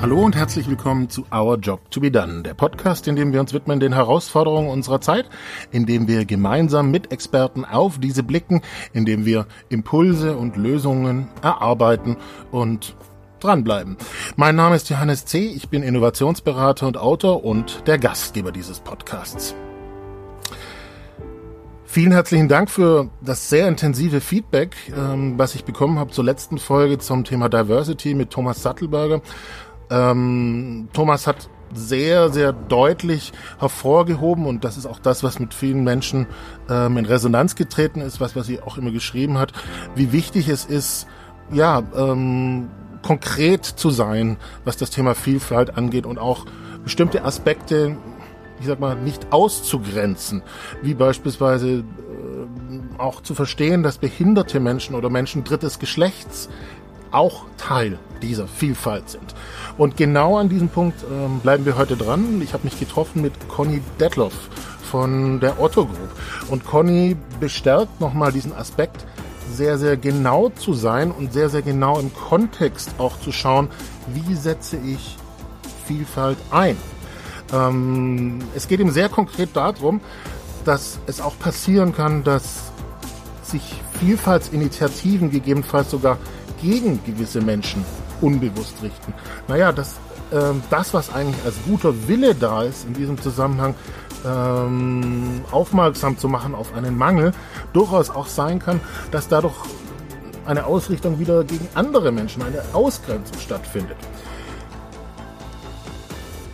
Hallo und herzlich willkommen zu Our Job to be Done, der Podcast, in dem wir uns widmen den Herausforderungen unserer Zeit, in dem wir gemeinsam mit Experten auf diese blicken, in dem wir Impulse und Lösungen erarbeiten und dranbleiben. Mein Name ist Johannes C., ich bin Innovationsberater und Autor und der Gastgeber dieses Podcasts. Vielen herzlichen Dank für das sehr intensive Feedback, ähm, was ich bekommen habe zur letzten Folge zum Thema Diversity mit Thomas Sattelberger. Ähm, Thomas hat sehr, sehr deutlich hervorgehoben und das ist auch das, was mit vielen Menschen ähm, in Resonanz getreten ist, was, was sie auch immer geschrieben hat, wie wichtig es ist, ja, ähm, konkret zu sein, was das Thema Vielfalt angeht und auch bestimmte Aspekte, ich sag mal, nicht auszugrenzen, wie beispielsweise äh, auch zu verstehen, dass behinderte Menschen oder Menschen drittes Geschlechts auch Teil dieser Vielfalt sind. Und genau an diesem Punkt ähm, bleiben wir heute dran. Ich habe mich getroffen mit Conny Detloff von der Otto Group. Und Conny bestärkt nochmal diesen Aspekt, sehr, sehr genau zu sein und sehr, sehr genau im Kontext auch zu schauen, wie setze ich Vielfalt ein. Ähm, es geht ihm sehr konkret darum, dass es auch passieren kann, dass sich Vielfaltsinitiativen gegebenenfalls sogar gegen gewisse Menschen unbewusst richten. Naja, das, äh, das, was eigentlich als guter Wille da ist, in diesem Zusammenhang ähm, aufmerksam zu machen auf einen Mangel, durchaus auch sein kann, dass dadurch eine Ausrichtung wieder gegen andere Menschen, eine Ausgrenzung stattfindet.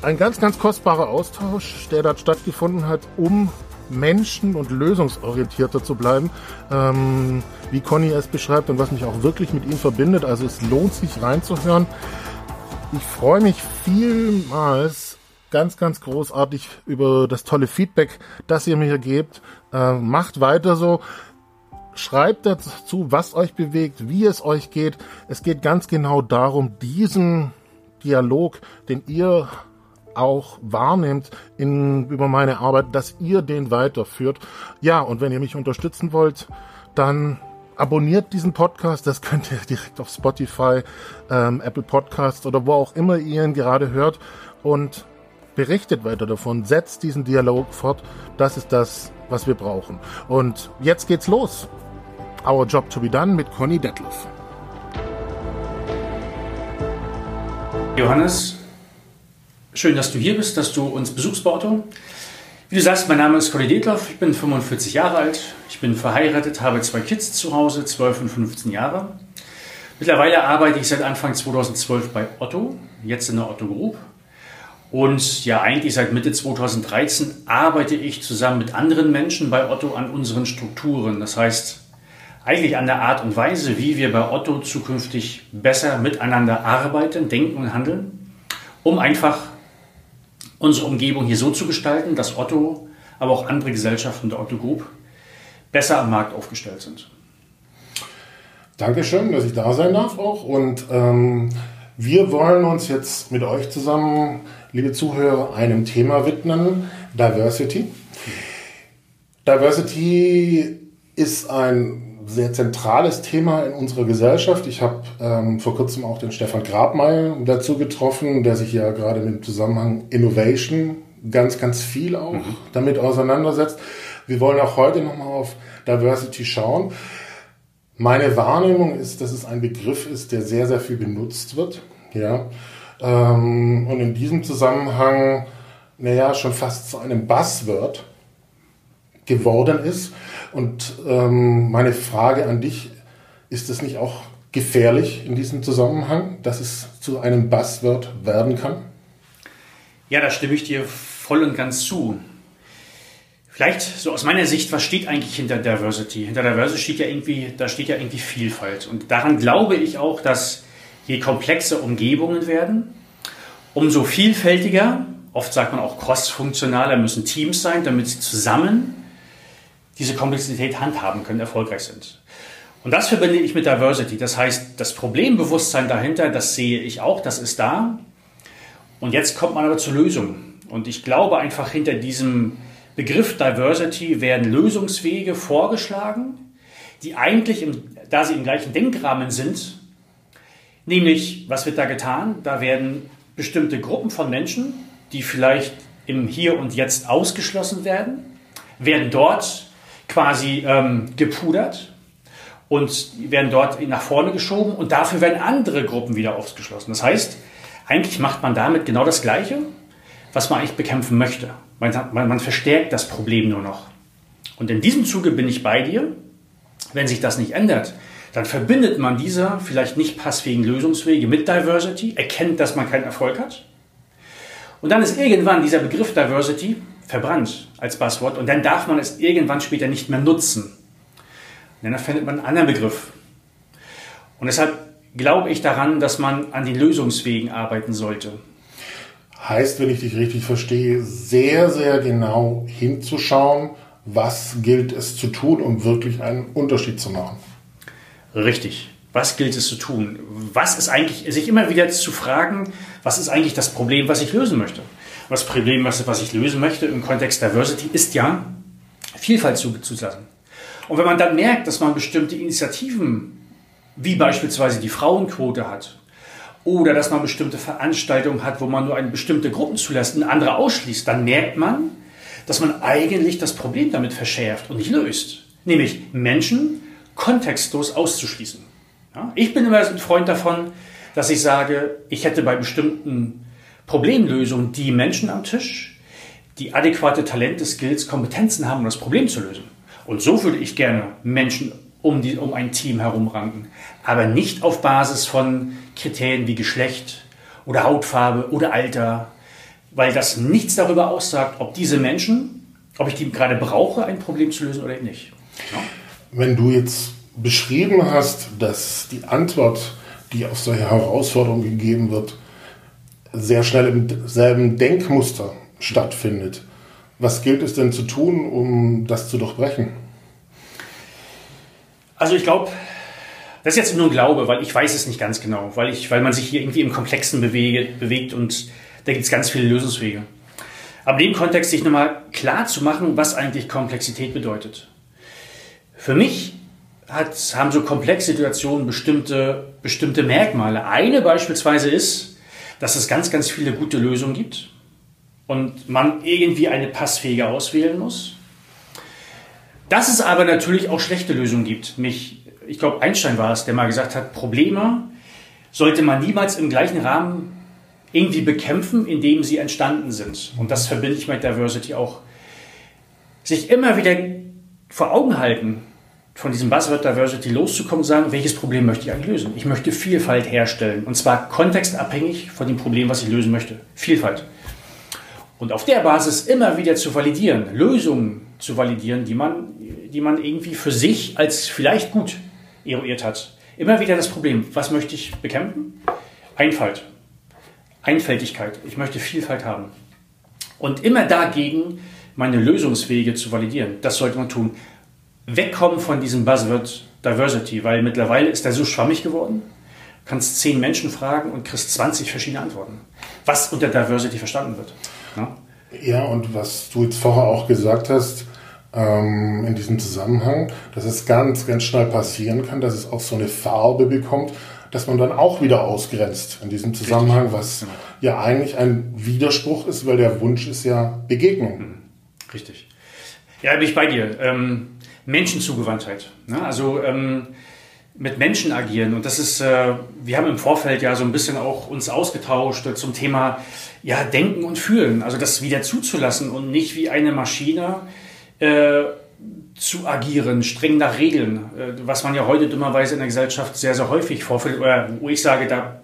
Ein ganz, ganz kostbarer Austausch, der dort stattgefunden hat, um menschen- und lösungsorientierter zu bleiben, ähm, wie Conny es beschreibt und was mich auch wirklich mit ihm verbindet. Also es lohnt sich reinzuhören. Ich freue mich vielmals ganz, ganz großartig über das tolle Feedback, das ihr mir hier gebt. Äh, macht weiter so. Schreibt dazu, was euch bewegt, wie es euch geht. Es geht ganz genau darum, diesen Dialog, den ihr auch wahrnehmt in, über meine Arbeit, dass ihr den weiterführt. Ja, und wenn ihr mich unterstützen wollt, dann abonniert diesen Podcast. Das könnt ihr direkt auf Spotify, ähm, Apple Podcasts oder wo auch immer ihr ihn gerade hört. Und berichtet weiter davon, setzt diesen Dialog fort. Das ist das, was wir brauchen. Und jetzt geht's los. Our Job to be Done mit Conny Detlef. Johannes, Schön, dass du hier bist, dass du uns besuchst bei. Wie du sagst, mein Name ist Conny Detloff, ich bin 45 Jahre alt, ich bin verheiratet, habe zwei Kids zu Hause, 12 und 15 Jahre. Mittlerweile arbeite ich seit Anfang 2012 bei Otto, jetzt in der Otto Group. Und ja, eigentlich seit Mitte 2013 arbeite ich zusammen mit anderen Menschen bei Otto an unseren Strukturen. Das heißt, eigentlich an der Art und Weise, wie wir bei Otto zukünftig besser miteinander arbeiten, denken und handeln, um einfach unsere Umgebung hier so zu gestalten, dass Otto, aber auch andere Gesellschaften der Otto Group besser am Markt aufgestellt sind. Dankeschön, dass ich da sein darf auch. Und ähm, wir wollen uns jetzt mit euch zusammen, liebe Zuhörer, einem Thema widmen, Diversity. Diversity ist ein sehr zentrales Thema in unserer Gesellschaft. Ich habe ähm, vor kurzem auch den Stefan Grabmeier dazu getroffen, der sich ja gerade mit dem Zusammenhang Innovation ganz, ganz viel auch mhm. damit auseinandersetzt. Wir wollen auch heute nochmal auf Diversity schauen. Meine Wahrnehmung ist, dass es ein Begriff ist, der sehr, sehr viel benutzt wird. Ja. Ähm, und in diesem Zusammenhang, naja, schon fast zu einem Buzzword geworden ist. Und ähm, meine Frage an dich, ist es nicht auch gefährlich in diesem Zusammenhang, dass es zu einem Buzzword werden kann? Ja, da stimme ich dir voll und ganz zu. Vielleicht so aus meiner Sicht, was steht eigentlich hinter Diversity? Hinter Diversity steht ja irgendwie, da steht ja irgendwie Vielfalt. Und daran glaube ich auch, dass je komplexer Umgebungen werden, umso vielfältiger, oft sagt man auch cross-funktionaler müssen Teams sein, damit sie zusammen diese Komplexität handhaben können, erfolgreich sind. Und das verbinde ich mit Diversity. Das heißt, das Problembewusstsein dahinter, das sehe ich auch, das ist da. Und jetzt kommt man aber zur Lösung. Und ich glaube einfach, hinter diesem Begriff Diversity werden Lösungswege vorgeschlagen, die eigentlich, im, da sie im gleichen Denkrahmen sind, nämlich, was wird da getan? Da werden bestimmte Gruppen von Menschen, die vielleicht im Hier und Jetzt ausgeschlossen werden, werden dort quasi ähm, gepudert und werden dort nach vorne geschoben und dafür werden andere Gruppen wieder ausgeschlossen. Das heißt, eigentlich macht man damit genau das Gleiche, was man eigentlich bekämpfen möchte. Man, man, man verstärkt das Problem nur noch. Und in diesem Zuge bin ich bei dir. Wenn sich das nicht ändert, dann verbindet man diese vielleicht nicht passfähigen Lösungswege mit Diversity, erkennt, dass man keinen Erfolg hat. Und dann ist irgendwann dieser Begriff Diversity verbrannt als Buzzword und dann darf man es irgendwann später nicht mehr nutzen. Und dann findet man einen anderen Begriff. Und deshalb glaube ich daran, dass man an den Lösungswegen arbeiten sollte. Heißt, wenn ich dich richtig verstehe, sehr, sehr genau hinzuschauen, was gilt es zu tun, um wirklich einen Unterschied zu machen. Richtig. Was gilt es zu tun? Was ist eigentlich, sich immer wieder zu fragen, was ist eigentlich das Problem, was ich lösen möchte? Das Problem, was, was ich lösen möchte im Kontext Diversity, ist ja, Vielfalt zuzulassen. Und wenn man dann merkt, dass man bestimmte Initiativen, wie beispielsweise die Frauenquote hat, oder dass man bestimmte Veranstaltungen hat, wo man nur eine bestimmte Gruppen zulässt und andere ausschließt, dann merkt man, dass man eigentlich das Problem damit verschärft und nicht löst. Nämlich Menschen kontextlos auszuschließen. Ja? Ich bin immer ein Freund davon, dass ich sage, ich hätte bei bestimmten Problemlösungen die Menschen am Tisch, die adäquate Talente, Skills, Kompetenzen haben, um das Problem zu lösen. Und so würde ich gerne Menschen um, die, um ein Team herumranken. Aber nicht auf Basis von Kriterien wie Geschlecht oder Hautfarbe oder Alter, weil das nichts darüber aussagt, ob diese Menschen, ob ich die gerade brauche, ein Problem zu lösen oder nicht. Ja? Wenn du jetzt beschrieben hast, dass die Antwort, die auf solche Herausforderungen gegeben wird, sehr schnell im selben Denkmuster stattfindet. Was gilt es denn zu tun, um das zu durchbrechen? Also ich glaube, das ist jetzt nur ein Glaube, weil ich weiß es nicht ganz genau, weil, ich, weil man sich hier irgendwie im Komplexen bewege, bewegt und da gibt es ganz viele Lösungswege. Aber in dem Kontext sich nochmal klar zu machen, was eigentlich Komplexität bedeutet. Für mich hat, haben so komplexe Situationen bestimmte, bestimmte Merkmale. Eine beispielsweise ist, dass es ganz, ganz viele gute Lösungen gibt und man irgendwie eine passfähige auswählen muss. Dass es aber natürlich auch schlechte Lösungen gibt. Mich, ich glaube, Einstein war es, der mal gesagt hat, Probleme sollte man niemals im gleichen Rahmen irgendwie bekämpfen, in dem sie entstanden sind. Und das verbinde ich mit Diversity auch. Sich immer wieder vor Augen halten, von diesem Buzzword Diversity loszukommen und sagen, welches Problem möchte ich eigentlich lösen? Ich möchte Vielfalt herstellen und zwar kontextabhängig von dem Problem, was ich lösen möchte. Vielfalt. Und auf der Basis immer wieder zu validieren, Lösungen zu validieren, die man, die man irgendwie für sich als vielleicht gut eruiert hat. Immer wieder das Problem, was möchte ich bekämpfen? Einfalt. Einfältigkeit. Ich möchte Vielfalt haben. Und immer dagegen meine Lösungswege zu validieren. Das sollte man tun wegkommen von diesem Buzzword Diversity, weil mittlerweile ist er so schwammig geworden. Kannst zehn Menschen fragen und kriegst 20 verschiedene Antworten, was unter Diversity verstanden wird. Ja, ja und was du jetzt vorher auch gesagt hast, ähm, in diesem Zusammenhang, dass es ganz, ganz schnell passieren kann, dass es auch so eine Farbe bekommt, dass man dann auch wieder ausgrenzt in diesem Zusammenhang, was genau. ja eigentlich ein Widerspruch ist, weil der Wunsch ist ja Begegnung. Hm. Richtig. Ja, bin ich bei dir. Ähm, Menschenzugewandtheit. Ne? Also ähm, mit Menschen agieren. Und das ist, äh, wir haben im Vorfeld ja so ein bisschen auch uns ausgetauscht zum Thema ja, Denken und Fühlen. Also das wieder zuzulassen und nicht wie eine Maschine äh, zu agieren, streng nach Regeln, äh, was man ja heute dummerweise in der Gesellschaft sehr, sehr häufig vorfällt, oder wo ich sage, da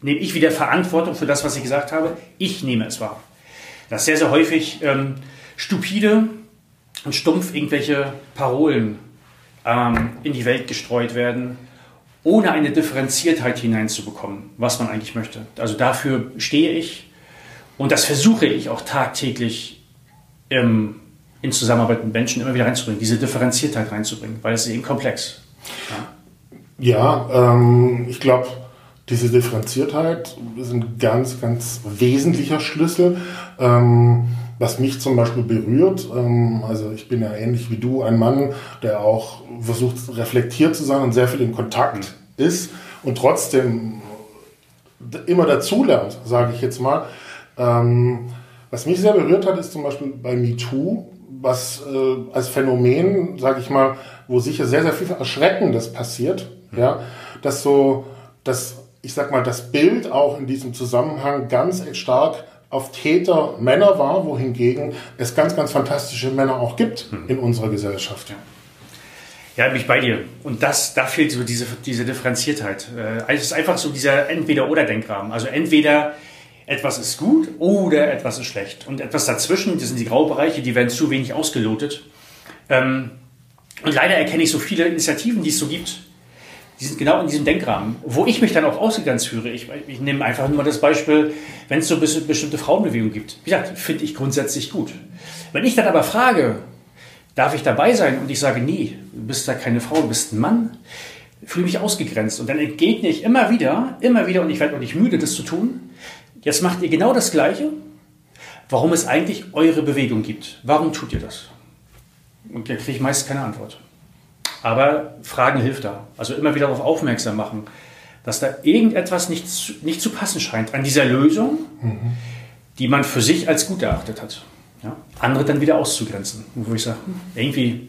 nehme ich wieder Verantwortung für das, was ich gesagt habe. Ich nehme es wahr. Das sehr, sehr häufig ähm, stupide und stumpf irgendwelche Parolen ähm, in die Welt gestreut werden, ohne eine Differenziertheit hineinzubekommen, was man eigentlich möchte. Also dafür stehe ich und das versuche ich auch tagtäglich im, in Zusammenarbeit mit Menschen immer wieder reinzubringen, diese Differenziertheit reinzubringen, weil es ist eben komplex. Ja, ja ähm, ich glaube, diese Differenziertheit ist ein ganz, ganz wesentlicher Schlüssel. Ähm, was mich zum Beispiel berührt, ähm, also ich bin ja ähnlich wie du, ein Mann, der auch versucht reflektiert zu sein und sehr viel in Kontakt ist und trotzdem immer dazulernt, sage ich jetzt mal. Ähm, was mich sehr berührt hat, ist zum Beispiel bei MeToo, was äh, als Phänomen, sage ich mal, wo sicher sehr, sehr viel Erschreckendes passiert, mhm. ja, dass so, dass, ich sag mal, das Bild auch in diesem Zusammenhang ganz stark auf Täter Männer war, wohingegen es ganz, ganz fantastische Männer auch gibt mhm. in unserer Gesellschaft. Ja. Ja, bin ich bei dir. Und das, da fehlt so diese, diese Differenziertheit. Äh, es ist einfach so dieser Entweder-Oder-Denkrahmen. Also entweder etwas ist gut oder etwas ist schlecht. Und etwas dazwischen, das sind die Graubereiche, die werden zu wenig ausgelotet. Ähm, und leider erkenne ich so viele Initiativen, die es so gibt, genau in diesem Denkrahmen, wo ich mich dann auch ausgegrenzt führe. Ich, ich nehme einfach nur das Beispiel, wenn es so bestimmte Frauenbewegungen gibt. Wie gesagt, finde ich grundsätzlich gut. Wenn ich dann aber frage, darf ich dabei sein? Und ich sage, nie, du bist da keine Frau, du bist ein Mann, fühle mich ausgegrenzt. Und dann entgegne ich immer wieder, immer wieder, und ich werde auch nicht müde, das zu tun. Jetzt macht ihr genau das Gleiche, warum es eigentlich eure Bewegung gibt. Warum tut ihr das? Und da kriege ich meist keine Antwort. Aber Fragen hilft da. Also immer wieder darauf aufmerksam machen, dass da irgendetwas nicht zu, nicht zu passen scheint an dieser Lösung, mhm. die man für sich als gut erachtet hat. Ja? Andere dann wieder auszugrenzen. Wo ich sage, hm, irgendwie,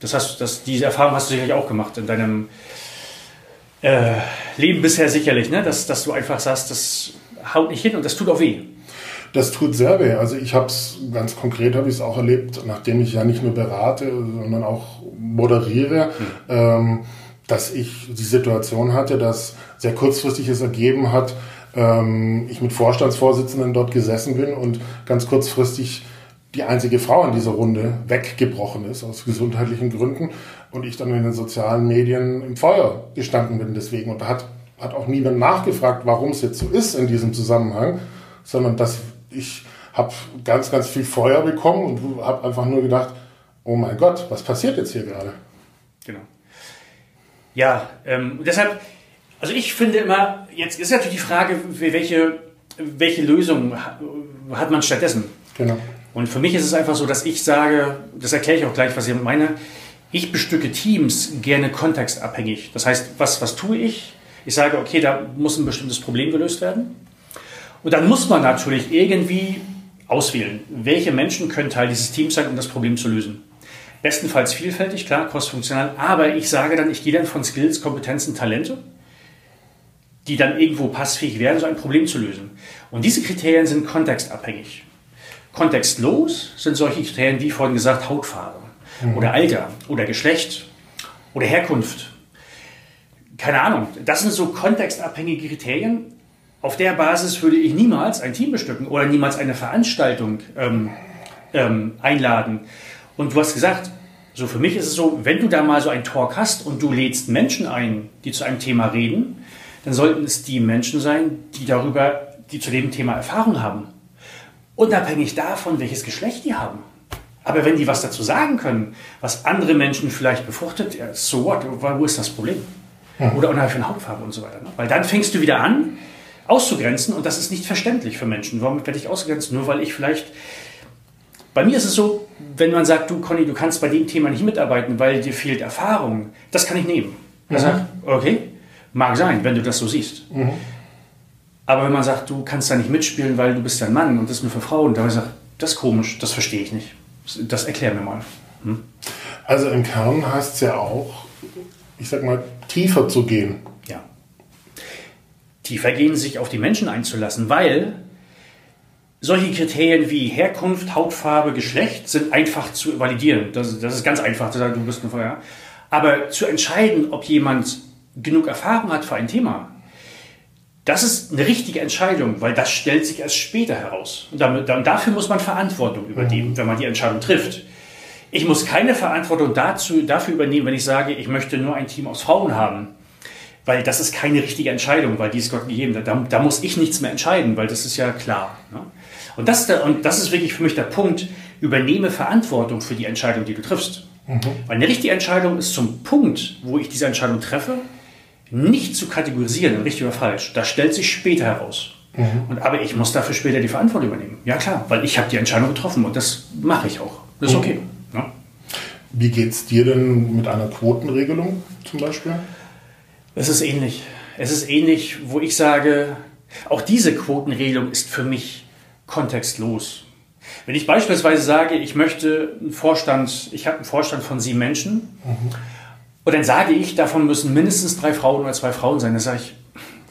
das hast, das, diese Erfahrung hast du sicherlich auch gemacht in deinem äh, Leben bisher sicherlich, ne? dass, dass du einfach sagst, das haut nicht hin und das tut auch weh. Das tut sehr weh. Also ich habe es ganz konkret habe ich es auch erlebt, nachdem ich ja nicht nur berate, sondern auch moderiere, mhm. ähm, dass ich die Situation hatte, dass sehr kurzfristig es ergeben hat, ähm, ich mit Vorstandsvorsitzenden dort gesessen bin und ganz kurzfristig die einzige Frau in dieser Runde weggebrochen ist aus gesundheitlichen Gründen und ich dann in den sozialen Medien im Feuer gestanden bin deswegen und da hat, hat auch niemand nachgefragt, warum es jetzt so ist in diesem Zusammenhang, sondern dass ich habe ganz, ganz viel Feuer bekommen und habe einfach nur gedacht, oh mein Gott, was passiert jetzt hier gerade? Genau. Ja, ähm, deshalb, also ich finde immer, jetzt ist natürlich die Frage, welche, welche Lösung hat man stattdessen? Genau. Und für mich ist es einfach so, dass ich sage, das erkläre ich auch gleich, was ich meine, ich bestücke Teams gerne kontextabhängig. Das heißt, was, was tue ich? Ich sage, okay, da muss ein bestimmtes Problem gelöst werden. Und dann muss man natürlich irgendwie auswählen, welche Menschen können Teil dieses Teams sein, um das Problem zu lösen. Bestenfalls vielfältig, klar, crossfunktional, aber ich sage dann, ich gehe dann von Skills, Kompetenzen, Talente, die dann irgendwo passfähig werden, so ein Problem zu lösen. Und diese Kriterien sind kontextabhängig. Kontextlos sind solche Kriterien, wie vorhin gesagt, Hautfarbe mhm. oder Alter oder Geschlecht oder Herkunft. Keine Ahnung. Das sind so kontextabhängige Kriterien. Auf der Basis würde ich niemals ein Team bestücken oder niemals eine Veranstaltung ähm, ähm, einladen. Und du hast gesagt, so für mich ist es so, wenn du da mal so ein Talk hast und du lädst Menschen ein, die zu einem Thema reden, dann sollten es die Menschen sein, die darüber, die zu dem Thema Erfahrung haben. Unabhängig davon, welches Geschlecht die haben. Aber wenn die was dazu sagen können, was andere Menschen vielleicht befruchtet, so what, wo ist das Problem? Ja. Oder unabhängig von Hautfarbe und so weiter. Ne? Weil dann fängst du wieder an, auszugrenzen und das ist nicht verständlich für Menschen. Warum werde ich ausgegrenzt? Nur weil ich vielleicht. Bei mir ist es so, wenn man sagt, du Conny, du kannst bei dem Thema nicht mitarbeiten, weil dir fehlt Erfahrung, das kann ich nehmen. Mhm. Sage, okay, mag sein, wenn du das so siehst. Mhm. Aber wenn man sagt, du kannst da nicht mitspielen, weil du bist ja ein Mann und das ist nur für Frauen, da habe ich gesagt, das ist komisch, das verstehe ich nicht. Das erklär mir mal. Hm? Also im Kern heißt es ja auch, ich sag mal, tiefer zu gehen. Tiefer gehen, sich auf die Menschen einzulassen, weil solche Kriterien wie Herkunft, Hautfarbe, Geschlecht sind einfach zu validieren. Das, das ist ganz einfach zu sagen, du bist ein Feuer. Aber zu entscheiden, ob jemand genug Erfahrung hat für ein Thema, das ist eine richtige Entscheidung, weil das stellt sich erst später heraus. Und damit, dafür muss man Verantwortung übernehmen, wenn man die Entscheidung trifft. Ich muss keine Verantwortung dazu, dafür übernehmen, wenn ich sage, ich möchte nur ein Team aus Frauen haben. Weil das ist keine richtige Entscheidung, weil die ist Gott gegeben. Da, da muss ich nichts mehr entscheiden, weil das ist ja klar. Ne? Und, das, und das ist wirklich für mich der Punkt, übernehme Verantwortung für die Entscheidung, die du triffst. Mhm. Weil eine richtige Entscheidung ist zum Punkt, wo ich diese Entscheidung treffe, nicht zu kategorisieren, richtig oder falsch. Das stellt sich später heraus. Mhm. Und, aber ich muss dafür später die Verantwortung übernehmen. Ja klar, weil ich habe die Entscheidung getroffen und das mache ich auch. Das ist mhm. okay. Ja. Wie geht es dir denn mit einer Quotenregelung zum Beispiel? Es ist ähnlich. Es ist ähnlich, wo ich sage, Auch diese Quotenregelung ist für mich kontextlos. Wenn ich beispielsweise sage, ich möchte einen Vorstand, ich habe einen Vorstand von sieben Menschen, mhm. und dann sage ich, davon müssen mindestens drei Frauen oder zwei Frauen sein, dann sage ich,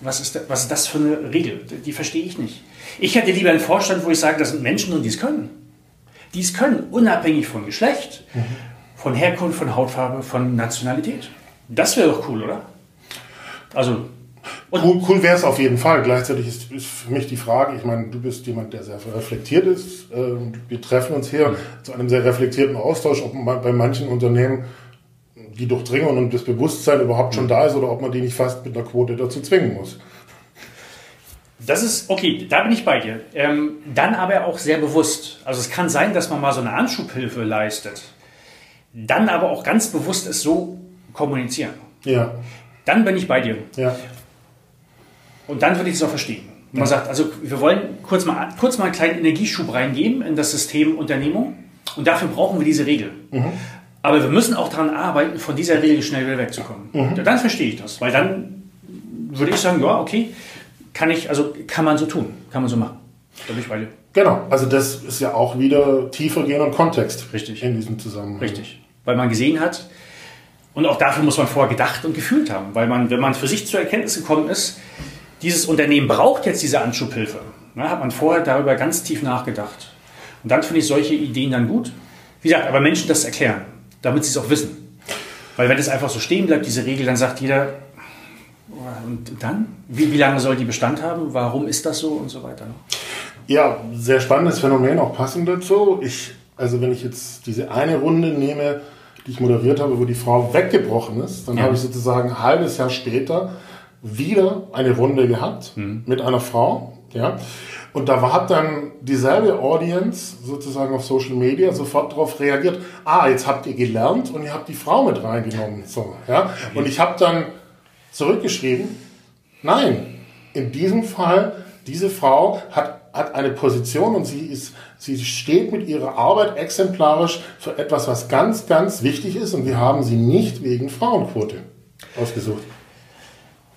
was ist, das, was ist das für eine Regel? Die verstehe ich nicht. Ich hätte lieber einen Vorstand, wo ich sage, das sind Menschen und die es können. Die es können, unabhängig von Geschlecht, mhm. von Herkunft, von Hautfarbe, von Nationalität. Das wäre doch cool, oder? Also cool, cool wäre es auf jeden Fall. Gleichzeitig ist, ist, für mich die Frage, ich meine, du bist jemand, der sehr reflektiert ist. Äh, wir treffen uns hier mhm. zu einem sehr reflektierten Austausch, ob man bei manchen Unternehmen die Durchdringung und das Bewusstsein überhaupt schon mhm. da ist oder ob man die nicht fast mit einer Quote dazu zwingen muss. Das ist, okay, da bin ich bei dir. Ähm, dann aber auch sehr bewusst. Also es kann sein, dass man mal so eine Anschubhilfe leistet. Dann aber auch ganz bewusst es so kommunizieren. Ja. Dann bin ich bei dir. Ja. Und dann würde ich es auch verstehen. Man ja. sagt, also wir wollen kurz mal, kurz mal einen kleinen Energieschub reingeben in das System Unternehmung. Und dafür brauchen wir diese Regel. Mhm. Aber wir müssen auch daran arbeiten, von dieser Regel schnell wieder wegzukommen. Mhm. Dann verstehe ich das. Weil dann würde ich sagen, ja, okay, kann ich, also kann man so tun, kann man so machen. Da bin ich bei dir. Genau, also das ist ja auch wieder tiefer gehen und Kontext. Richtig. In diesem Zusammenhang. Richtig. Weil man gesehen hat, und auch dafür muss man vorher gedacht und gefühlt haben. Weil man, wenn man für sich zur Erkenntnis gekommen ist, dieses Unternehmen braucht jetzt diese Anschubhilfe, ne, hat man vorher darüber ganz tief nachgedacht. Und dann finde ich solche Ideen dann gut. Wie gesagt, aber Menschen das erklären, damit sie es auch wissen. Weil wenn es einfach so stehen bleibt, diese Regel, dann sagt jeder, und dann? Wie, wie lange soll die Bestand haben? Warum ist das so und so weiter? Ne? Ja, sehr spannendes Phänomen, auch passend dazu. Ich, also wenn ich jetzt diese eine Runde nehme, die ich moderiert habe, wo die Frau weggebrochen ist, dann ja. habe ich sozusagen ein halbes Jahr später wieder eine Runde gehabt mhm. mit einer Frau. Ja. Und da hat dann dieselbe Audience sozusagen auf Social Media sofort darauf reagiert, ah, jetzt habt ihr gelernt und ihr habt die Frau mit reingenommen. So, ja. Okay. Und ich habe dann zurückgeschrieben, nein, in diesem Fall, diese Frau hat, hat eine Position und sie, ist, sie steht mit ihrer Arbeit exemplarisch für etwas, was ganz, ganz wichtig ist und wir haben sie nicht wegen Frauenquote ausgesucht.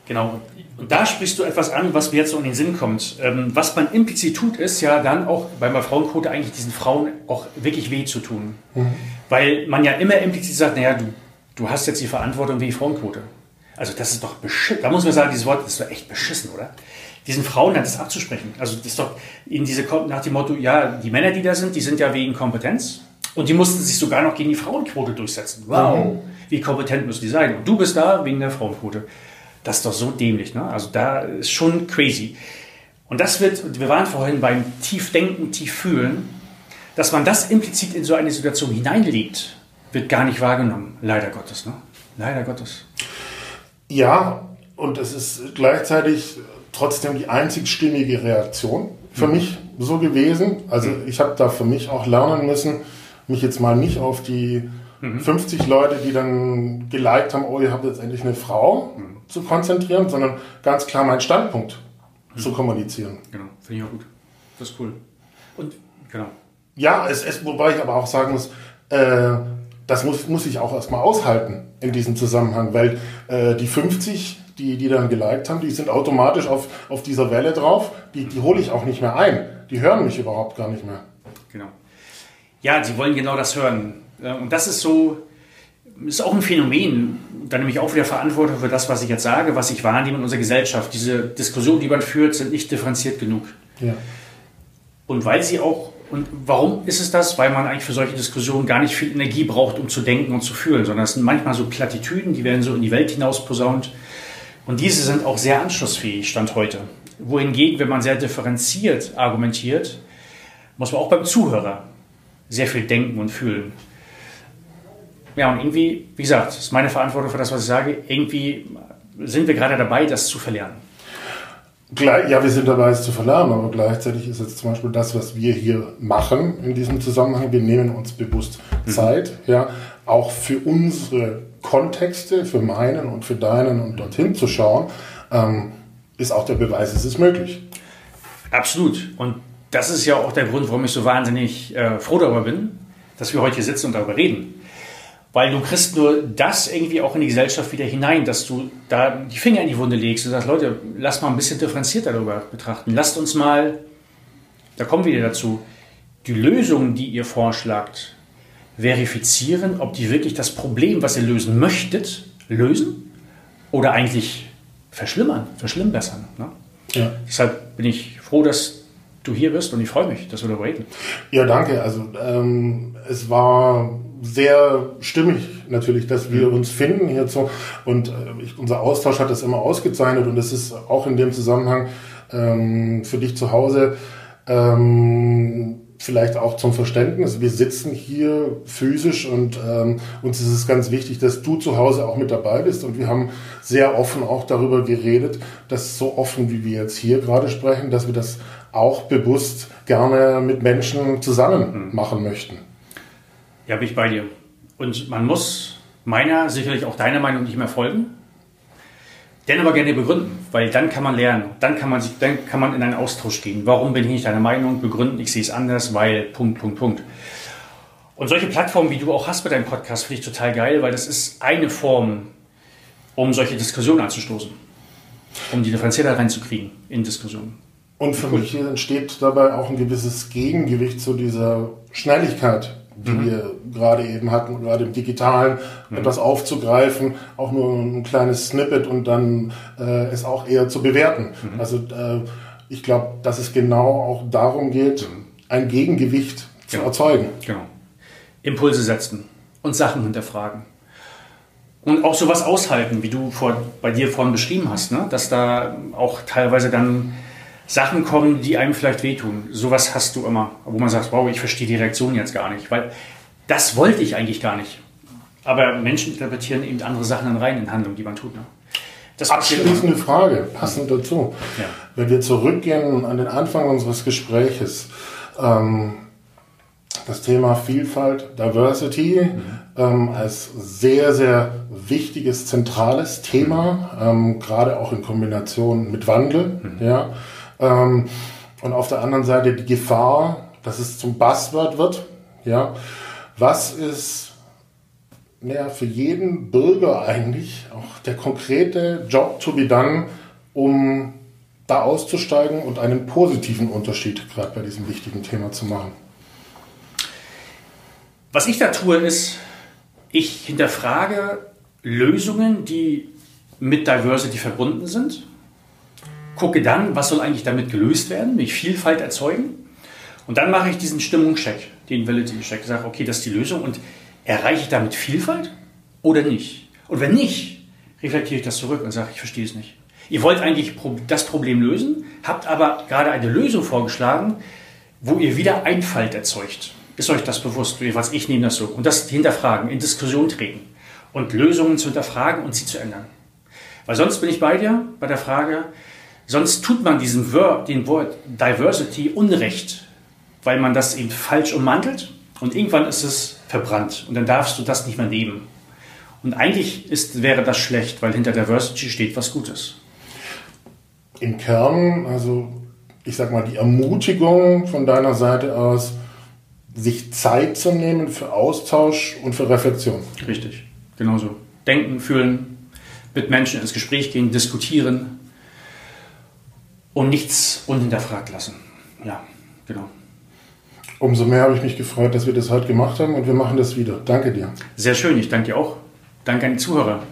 Genau. Und da sprichst du etwas an, was mir jetzt so in den Sinn kommt. Ähm, was man implizit tut, ist ja dann auch bei der Frauenquote eigentlich diesen Frauen auch wirklich weh zu tun. Mhm. Weil man ja immer implizit sagt, naja, du, du hast jetzt die Verantwortung wie die Frauenquote. Also das ist doch beschissen. Da muss man sagen, dieses Wort ist doch echt beschissen, oder? Diesen Frauen dann das abzusprechen. Also das ist doch in diese nach dem Motto, ja, die Männer, die da sind, die sind ja wegen Kompetenz und die mussten sich sogar noch gegen die Frauenquote durchsetzen. Wow, mhm. wie kompetent müssen die sein? Und du bist da wegen der Frauenquote. Das ist doch so dämlich, ne? Also da ist schon crazy. Und das wird, wir waren vorhin beim Tiefdenken, Tieffühlen, dass man das implizit in so eine Situation hineinlegt, wird gar nicht wahrgenommen. Leider Gottes, ne? Leider Gottes. Ja, und es ist gleichzeitig trotzdem die einzigstimmige Reaktion für mhm. mich so gewesen. Also mhm. ich habe da für mich auch lernen müssen, mich jetzt mal nicht auf die mhm. 50 Leute, die dann geliked haben, oh, ihr habt jetzt endlich eine Frau, mhm. zu konzentrieren, sondern ganz klar meinen Standpunkt mhm. zu kommunizieren. Genau, finde ich auch gut. Das ist cool. Und genau. Ja, es, es, wobei ich aber auch sagen muss, äh, das muss, muss ich auch erstmal aushalten in diesem Zusammenhang, weil äh, die 50, die, die dann geliked haben, die sind automatisch auf, auf dieser Welle drauf, die, die hole ich auch nicht mehr ein. Die hören mich überhaupt gar nicht mehr. Genau. Ja, sie wollen genau das hören. Und das ist so, ist auch ein Phänomen. Da nehme ich auch wieder Verantwortung für das, was ich jetzt sage, was ich wahrnehme in unserer Gesellschaft. Diese Diskussionen, die man führt, sind nicht differenziert genug. Ja. Und weil sie auch und warum ist es das? Weil man eigentlich für solche Diskussionen gar nicht viel Energie braucht, um zu denken und zu fühlen, sondern es sind manchmal so Plattitüden, die werden so in die Welt hinaus posaunt. Und diese sind auch sehr anschlussfähig, Stand heute. Wohingegen, wenn man sehr differenziert argumentiert, muss man auch beim Zuhörer sehr viel denken und fühlen. Ja, und irgendwie, wie gesagt, ist meine Verantwortung für das, was ich sage, irgendwie sind wir gerade dabei, das zu verlernen ja, wir sind dabei, es zu verlernen, aber gleichzeitig ist jetzt zum Beispiel das, was wir hier machen in diesem Zusammenhang, wir nehmen uns bewusst mhm. Zeit, ja, auch für unsere Kontexte, für meinen und für deinen und dorthin zu schauen, ähm, ist auch der Beweis, es ist möglich. Absolut. Und das ist ja auch der Grund, warum ich so wahnsinnig äh, froh darüber bin, dass wir heute hier sitzen und darüber reden. Weil du kriegst nur das irgendwie auch in die Gesellschaft wieder hinein, dass du da die Finger in die Wunde legst und sagst, Leute, lass mal ein bisschen differenzierter darüber betrachten. Lasst uns mal, da kommen wir wieder dazu, die Lösungen, die ihr vorschlagt, verifizieren, ob die wirklich das Problem, was ihr lösen möchtet, lösen oder eigentlich verschlimmern, verschlimmbessern. Ne? Ja. Deshalb bin ich froh, dass du hier bist und ich freue mich, dass wir darüber reden. Ja, danke. Also ähm, es war sehr stimmig natürlich, dass wir mhm. uns finden hierzu und äh, ich, unser Austausch hat das immer ausgezeichnet und es ist auch in dem Zusammenhang ähm, für dich zu Hause ähm, vielleicht auch zum Verständnis. Wir sitzen hier physisch und ähm, uns ist es ganz wichtig, dass du zu Hause auch mit dabei bist. Und wir haben sehr offen auch darüber geredet, dass so offen, wie wir jetzt hier gerade sprechen, dass wir das auch bewusst gerne mit Menschen zusammen mhm. machen möchten. Ja, bin ich bei dir. Und man muss meiner, sicherlich auch deiner Meinung nicht mehr folgen. Den aber gerne begründen, weil dann kann man lernen, dann kann man, sich, dann kann man in einen Austausch gehen. Warum bin ich nicht deiner Meinung? Begründen, ich sehe es anders, weil, Punkt, Punkt, Punkt. Und solche Plattformen, wie du auch hast bei deinem Podcast, finde ich total geil, weil das ist eine Form, um solche Diskussionen anzustoßen. Um die differenzierter reinzukriegen in Diskussionen. Und für mich entsteht dabei auch ein gewisses Gegengewicht zu dieser Schnelligkeit, die mhm. wir gerade eben hatten, gerade im Digitalen, mhm. etwas aufzugreifen, auch nur ein kleines Snippet und dann äh, es auch eher zu bewerten. Mhm. Also äh, ich glaube, dass es genau auch darum geht, mhm. ein Gegengewicht zu genau. erzeugen. Genau. Impulse setzen und Sachen hinterfragen. Und auch sowas aushalten, wie du vor, bei dir vorhin beschrieben hast, ne? dass da auch teilweise dann Sachen kommen, die einem vielleicht wehtun. Sowas hast du immer, wo man sagt, wow, ich verstehe die Reaktion jetzt gar nicht, weil das wollte ich eigentlich gar nicht. Aber Menschen interpretieren eben andere Sachen dann rein in Handlungen, die man tut. Ne? Das Abschließende Frage, passend dazu. Ja. Wenn wir zurückgehen an den Anfang unseres Gespräches, ähm, das Thema Vielfalt, Diversity mhm. ähm, als sehr, sehr wichtiges, zentrales Thema, ähm, gerade auch in Kombination mit Wandel. Mhm. Ja. Ähm, und auf der anderen Seite die Gefahr, dass es zum Buzzword wird. Ja, was ist ja, für jeden Bürger eigentlich auch der konkrete Job to be done, um da auszusteigen und einen positiven Unterschied gerade bei diesem wichtigen Thema zu machen? Was ich da tue, ist, ich hinterfrage Lösungen, die mit Diversity verbunden sind gucke dann, was soll eigentlich damit gelöst werden, will ich Vielfalt erzeugen. Und dann mache ich diesen Stimmungscheck, den Validity-Check, sage, okay, das ist die Lösung und erreiche ich damit Vielfalt oder nicht? Und wenn nicht, reflektiere ich das zurück und sage, ich verstehe es nicht. Ihr wollt eigentlich das Problem lösen, habt aber gerade eine Lösung vorgeschlagen, wo ihr wieder Einfalt erzeugt. Ist euch das bewusst? Was ich nehme das so. Und das hinterfragen, in Diskussion treten und Lösungen zu hinterfragen und sie zu ändern. Weil sonst bin ich bei dir bei der Frage, Sonst tut man diesem Wort, dem Wort Diversity Unrecht, weil man das eben falsch ummantelt und irgendwann ist es verbrannt und dann darfst du das nicht mehr nehmen. Und eigentlich ist, wäre das schlecht, weil hinter Diversity steht was Gutes. Im Kern, also ich sag mal, die Ermutigung von deiner Seite aus, sich Zeit zu nehmen für Austausch und für Reflexion. Richtig, genauso. Denken, fühlen, mit Menschen ins Gespräch gehen, diskutieren, und nichts unhinterfragt lassen. Ja, genau. Umso mehr habe ich mich gefreut, dass wir das heute gemacht haben und wir machen das wieder. Danke dir. Sehr schön, ich danke dir auch. Danke an die Zuhörer.